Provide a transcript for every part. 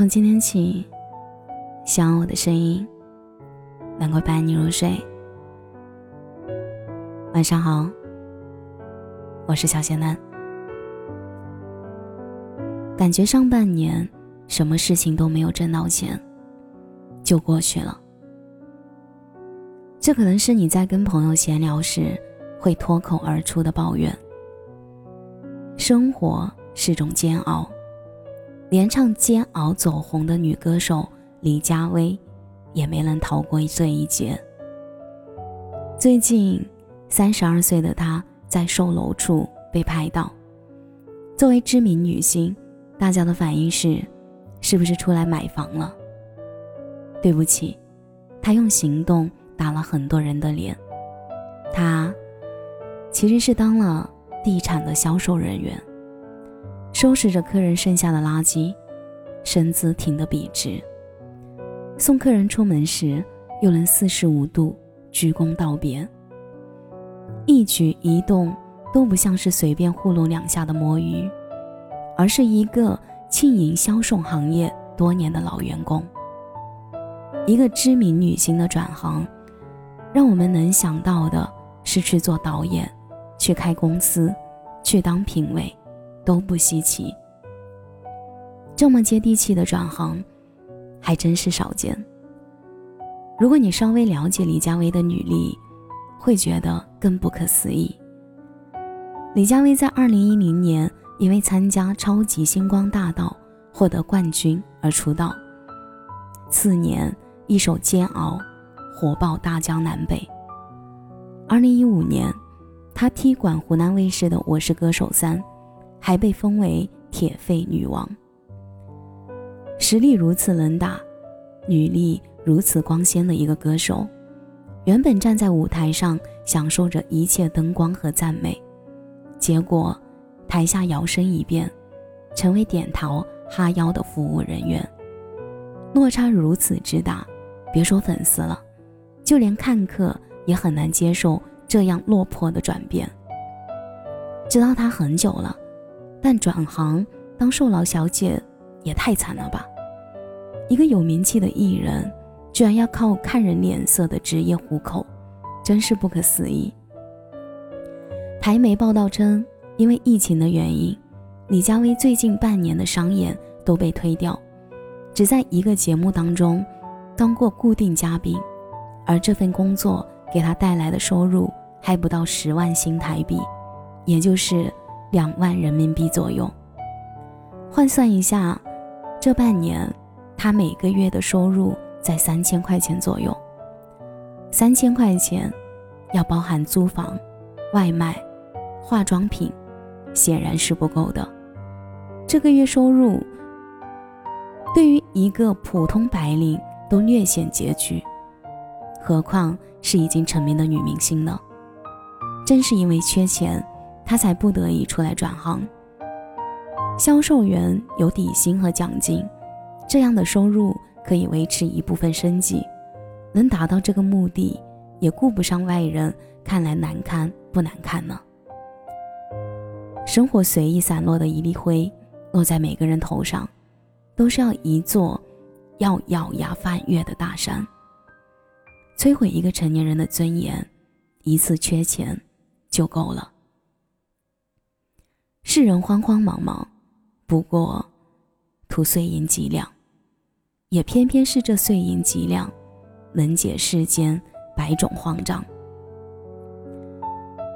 从今天起，希望我的声音能够伴你入睡。晚上好，我是小仙男。感觉上半年什么事情都没有挣到钱，就过去了。这可能是你在跟朋友闲聊时会脱口而出的抱怨。生活是种煎熬，连唱《煎熬》走红的女歌手李佳薇，也没能逃过这一劫。最近，三十二岁的她在售楼处被拍到。作为知名女星，大家的反应是：是不是出来买房了？对不起，她用行动。打了很多人的脸，他其实是当了地产的销售人员，收拾着客人剩下的垃圾，身姿挺得笔直。送客人出门时，又能四十五度鞠躬道别，一举一动都不像是随便糊弄两下的摸鱼，而是一个经营销售行业多年的老员工，一个知名女星的转行。让我们能想到的是去做导演，去开公司，去当评委，都不稀奇。这么接地气的转行，还真是少见。如果你稍微了解李佳薇的履历，会觉得更不可思议。李佳薇在二零一零年因为参加《超级星光大道》获得冠军而出道，次年一首《煎熬》。火爆大江南北。二零一五年，她踢馆湖南卫视的《我是歌手三》，还被封为铁肺女王。实力如此能打，履历如此光鲜的一个歌手，原本站在舞台上享受着一切灯光和赞美，结果台下摇身一变，成为点头哈腰的服务人员。落差如此之大，别说粉丝了。就连看客也很难接受这样落魄的转变。知道他很久了，但转行当售楼小姐也太惨了吧！一个有名气的艺人，居然要靠看人脸色的职业糊口，真是不可思议。台媒报道称，因为疫情的原因，李佳薇最近半年的商演都被推掉，只在一个节目当中当过固定嘉宾。而这份工作给他带来的收入还不到十万新台币，也就是两万人民币左右。换算一下，这半年他每个月的收入在三千块钱左右。三千块钱要包含租房、外卖、化妆品，显然是不够的。这个月收入对于一个普通白领都略显拮据。何况是已经成名的女明星呢？正是因为缺钱，他才不得已出来转行。销售员有底薪和奖金，这样的收入可以维持一部分生计，能达到这个目的，也顾不上外人看来难堪不难看呢。生活随意散落的一粒灰，落在每个人头上，都是要一座要咬牙翻越的大山。摧毁一个成年人的尊严，一次缺钱就够了。世人慌慌忙忙，不过图碎银几两，也偏偏是这碎银几两，能解世间百种慌张。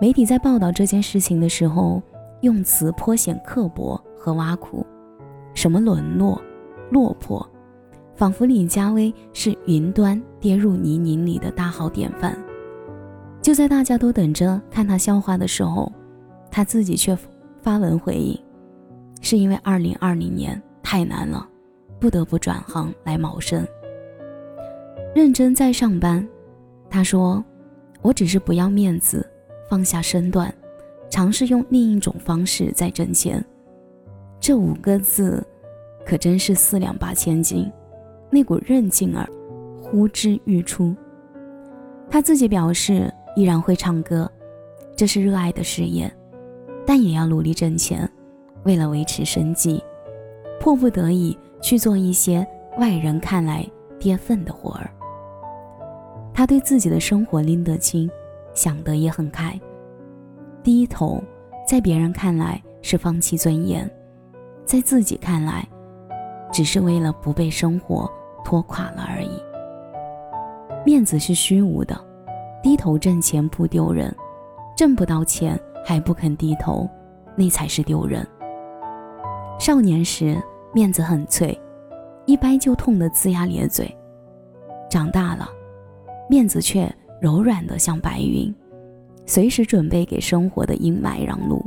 媒体在报道这件事情的时候，用词颇显刻薄和挖苦，什么沦落、落魄。仿佛李佳薇是云端跌入泥泞里的大好典范。就在大家都等着看他笑话的时候，他自己却发文回应：“是因为2020年太难了，不得不转行来谋生。认真在上班。”他说：“我只是不要面子，放下身段，尝试用另一种方式在挣钱。”这五个字，可真是四两八千斤。那股韧劲儿呼之欲出。他自己表示依然会唱歌，这是热爱的事业，但也要努力挣钱。为了维持生计，迫不得已去做一些外人看来跌份的活儿。他对自己的生活拎得清，想得也很开。低头，在别人看来是放弃尊严，在自己看来，只是为了不被生活拖垮了而已。面子是虚无的，低头挣钱不丢人，挣不到钱还不肯低头，那才是丢人。少年时面子很脆，一掰就痛得龇牙咧嘴；长大了，面子却柔软的像白云，随时准备给生活的阴霾让路。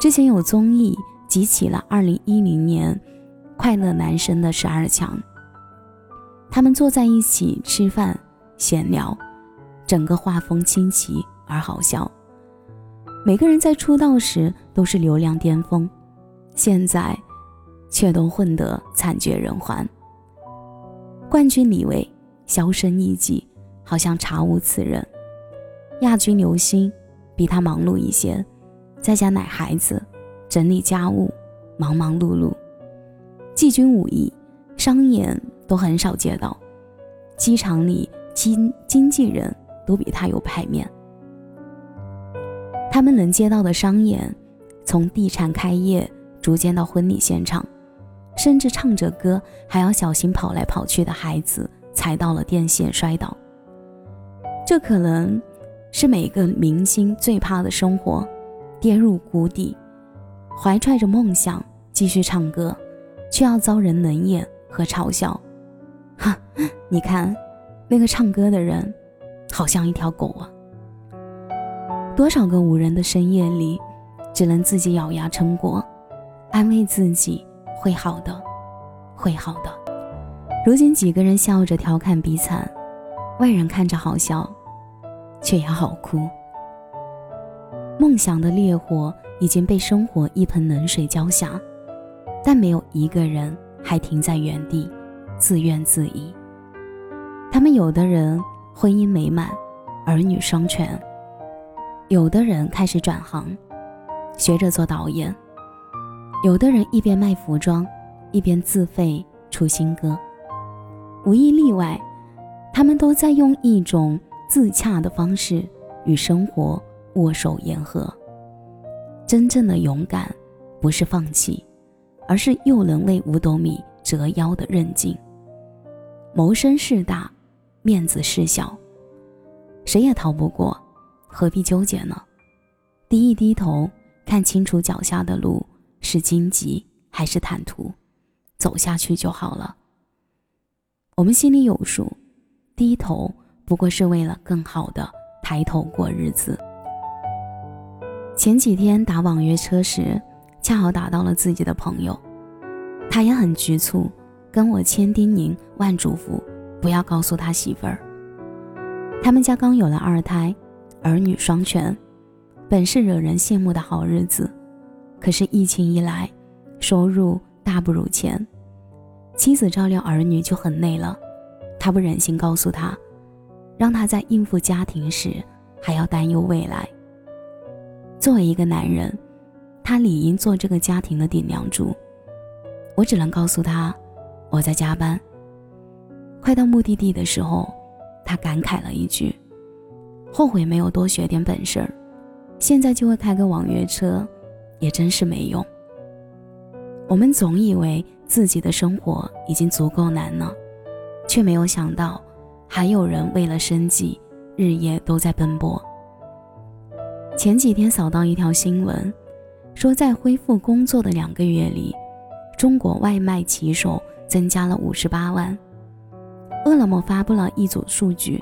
之前有综艺集齐了2010年快乐男生的十二强。他们坐在一起吃饭闲聊，整个画风清奇而好笑。每个人在出道时都是流量巅峰，现在却都混得惨绝人寰。冠军李维销声匿迹，好像查无此人；亚军刘星比他忙碌一些，在家奶孩子、整理家务，忙忙碌碌；季军武艺商演。都很少接到，机场里经经纪人都比他有牌面。他们能接到的商演，从地产开业逐渐到婚礼现场，甚至唱着歌还要小心跑来跑去的孩子踩到了电线摔倒。这可能是每个明星最怕的生活，跌入谷底，怀揣着梦想继续唱歌，却要遭人冷眼和嘲笑。哈，你看，那个唱歌的人，好像一条狗啊！多少个无人的深夜里，只能自己咬牙撑过，安慰自己会好的，会好的。如今几个人笑着调侃比惨，外人看着好笑，却也好哭。梦想的烈火已经被生活一盆冷水浇下，但没有一个人还停在原地。自怨自艾。他们有的人婚姻美满，儿女双全；有的人开始转行，学着做导演；有的人一边卖服装，一边自费出新歌。无一例外，他们都在用一种自洽的方式与生活握手言和。真正的勇敢，不是放弃，而是又能为五斗米折腰的韧劲。谋生事大，面子事小，谁也逃不过，何必纠结呢？低一低头，看清楚脚下的路是荆棘还是坦途，走下去就好了。我们心里有数，低头不过是为了更好的抬头过日子。前几天打网约车时，恰好打到了自己的朋友，他也很局促。跟我千叮咛万嘱咐，不要告诉他媳妇儿。他们家刚有了二胎，儿女双全，本是惹人羡慕的好日子。可是疫情一来，收入大不如前，妻子照料儿女就很累了。他不忍心告诉他，让他在应付家庭时还要担忧未来。作为一个男人，他理应做这个家庭的顶梁柱。我只能告诉他。我在加班。快到目的地的时候，他感慨了一句：“后悔没有多学点本事儿，现在就会开个网约车，也真是没用。”我们总以为自己的生活已经足够难了，却没有想到还有人为了生计日夜都在奔波。前几天扫到一条新闻，说在恢复工作的两个月里，中国外卖骑手。增加了五十八万。饿了么发布了一组数据：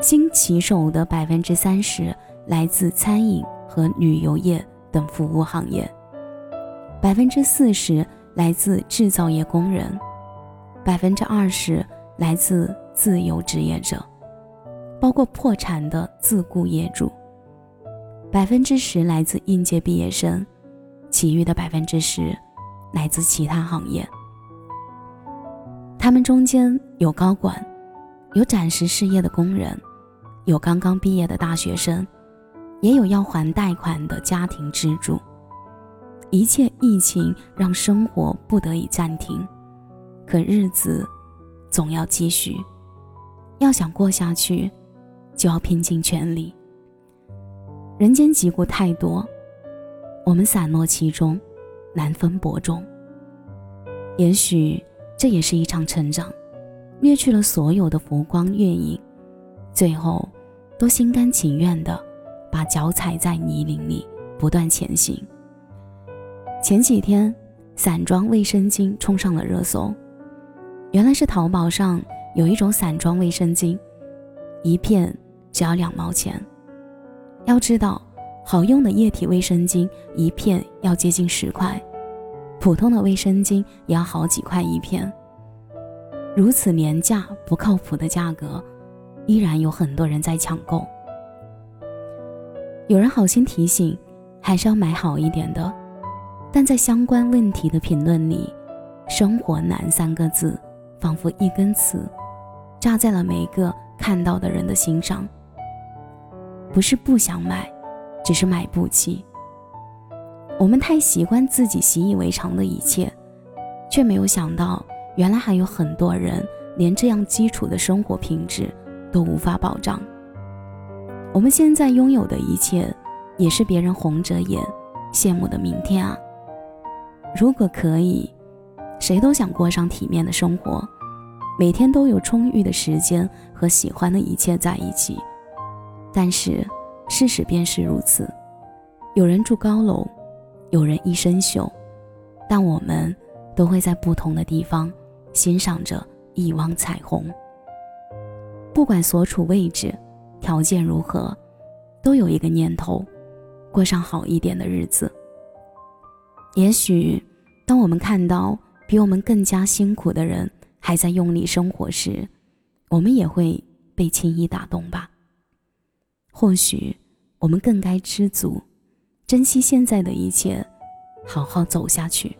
新骑手的百分之三十来自餐饮和旅游业等服务行业，百分之四十来自制造业工人，百分之二十来自自由职业者，包括破产的自雇业主，百分之十来自应届毕业生，其余的百分之十来自其他行业。他们中间有高管，有暂时失业的工人，有刚刚毕业的大学生，也有要还贷款的家庭支柱。一切疫情让生活不得已暂停，可日子总要继续。要想过下去，就要拼尽全力。人间疾苦太多，我们散落其中，难分伯仲。也许这也是一场成长，掠去了所有的浮光月影，最后都心甘情愿的把脚踩在泥泞里，不断前行。前几天，散装卫生巾冲上了热搜，原来是淘宝上有一种散装卫生巾，一片只要两毛钱。要知道，好用的液体卫生巾一片要接近十块，普通的卫生巾也要好几块一片。如此廉价不靠谱的价格，依然有很多人在抢购。有人好心提醒，还是要买好一点的，但在相关问题的评论里，“生活难”三个字仿佛一根刺，扎在了每一个看到的人的心上。不是不想买，只是买不起。我们太习惯自己习以为常的一切，却没有想到，原来还有很多人连这样基础的生活品质都无法保障。我们现在拥有的一切，也是别人红着眼羡慕的明天啊！如果可以，谁都想过上体面的生活，每天都有充裕的时间和喜欢的一切在一起。但是，事实便是如此。有人住高楼，有人一身锈，但我们都会在不同的地方欣赏着一汪彩虹。不管所处位置、条件如何，都有一个念头：过上好一点的日子。也许，当我们看到比我们更加辛苦的人还在用力生活时，我们也会被轻易打动吧。或许我们更该知足，珍惜现在的一切，好好走下去。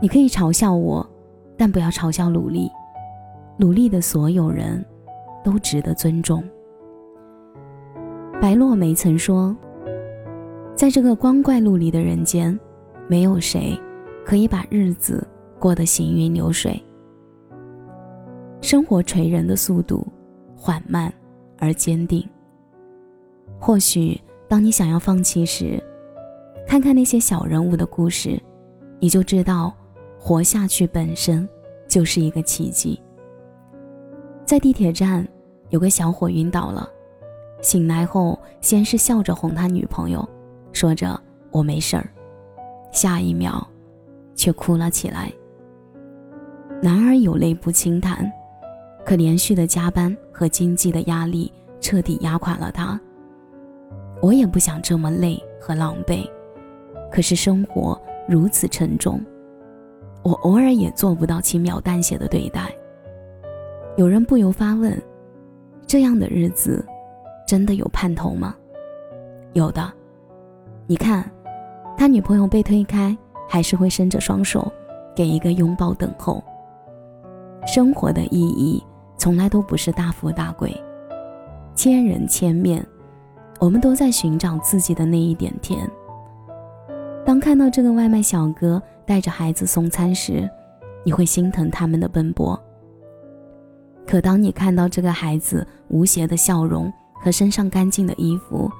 你可以嘲笑我，但不要嘲笑努力。努力的所有人都值得尊重。白落梅曾说：“在这个光怪陆离的人间，没有谁可以把日子过得行云流水。生活锤人的速度缓慢。”而坚定。或许当你想要放弃时，看看那些小人物的故事，你就知道，活下去本身就是一个奇迹。在地铁站，有个小伙晕倒了，醒来后先是笑着哄他女朋友，说着“我没事儿”，下一秒却哭了起来。男儿有泪不轻弹。可连续的加班和经济的压力彻底压垮了他。我也不想这么累和狼狈，可是生活如此沉重，我偶尔也做不到轻描淡写的对待。有人不由发问：这样的日子，真的有盼头吗？有的。你看，他女朋友被推开，还是会伸着双手，给一个拥抱等候。生活的意义。从来都不是大富大贵，千人千面，我们都在寻找自己的那一点甜。当看到这个外卖小哥带着孩子送餐时，你会心疼他们的奔波。可当你看到这个孩子无邪的笑容和身上干净的衣服，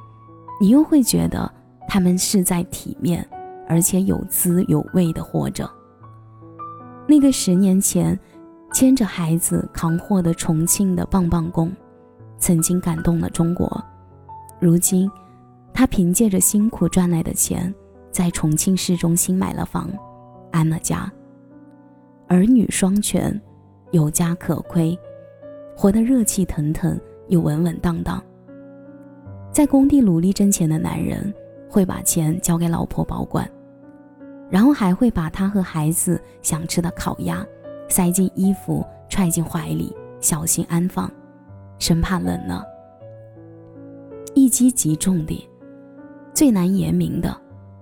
你又会觉得他们是在体面而且有滋有味的活着。那个十年前。牵着孩子扛货的重庆的棒棒工，曾经感动了中国。如今，他凭借着辛苦赚来的钱，在重庆市中心买了房，安了家，儿女双全，有家可归，活得热气腾腾又稳稳当当。在工地努力挣钱的男人，会把钱交给老婆保管，然后还会把他和孩子想吃的烤鸭。塞进衣服，揣进怀里，小心安放，生怕冷了。一击即中的，最难言明的，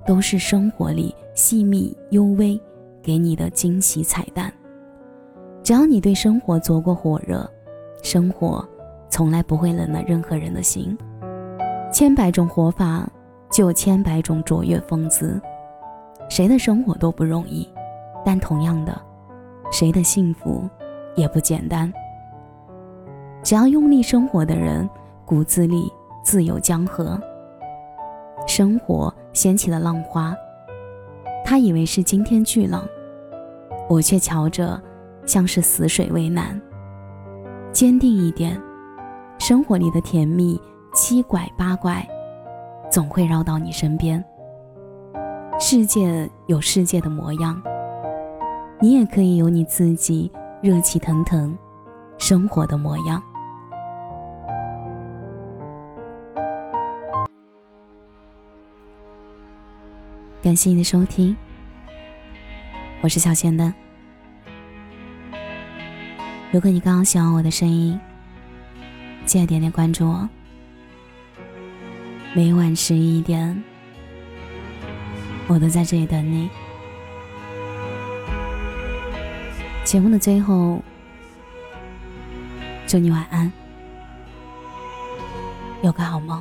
都是生活里细密幽微给你的惊喜彩蛋。只要你对生活做过火热，生活从来不会冷了任何人的心。千百种活法，就有千百种卓越风姿。谁的生活都不容易，但同样的，谁的幸福也不简单。只要用力生活的人，骨子里自有江河。生活掀起了浪花，他以为是惊天巨浪，我却瞧着像是死水微澜。坚定一点，生活里的甜蜜七拐八拐，总会绕到你身边。世界有世界的模样，你也可以有你自己热气腾腾生活的模样。感谢你的收听，我是小仙丹。如果你刚刚喜欢我的声音，记得点点关注哦。每晚十一点，我都在这里等你。节目的最后，祝你晚安，有个好梦。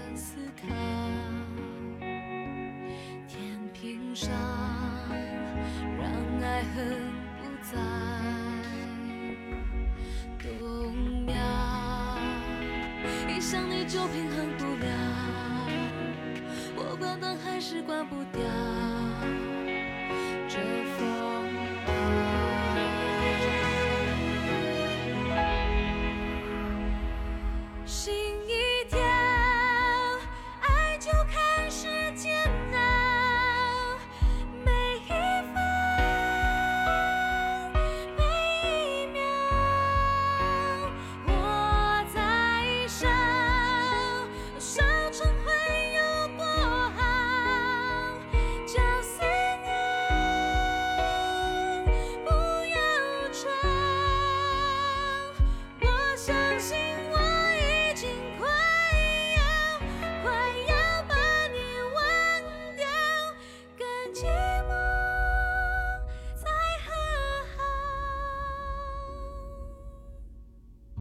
思考，天平上让爱恨不再动摇，一想你就平衡不了，我关灯还是关不掉这风。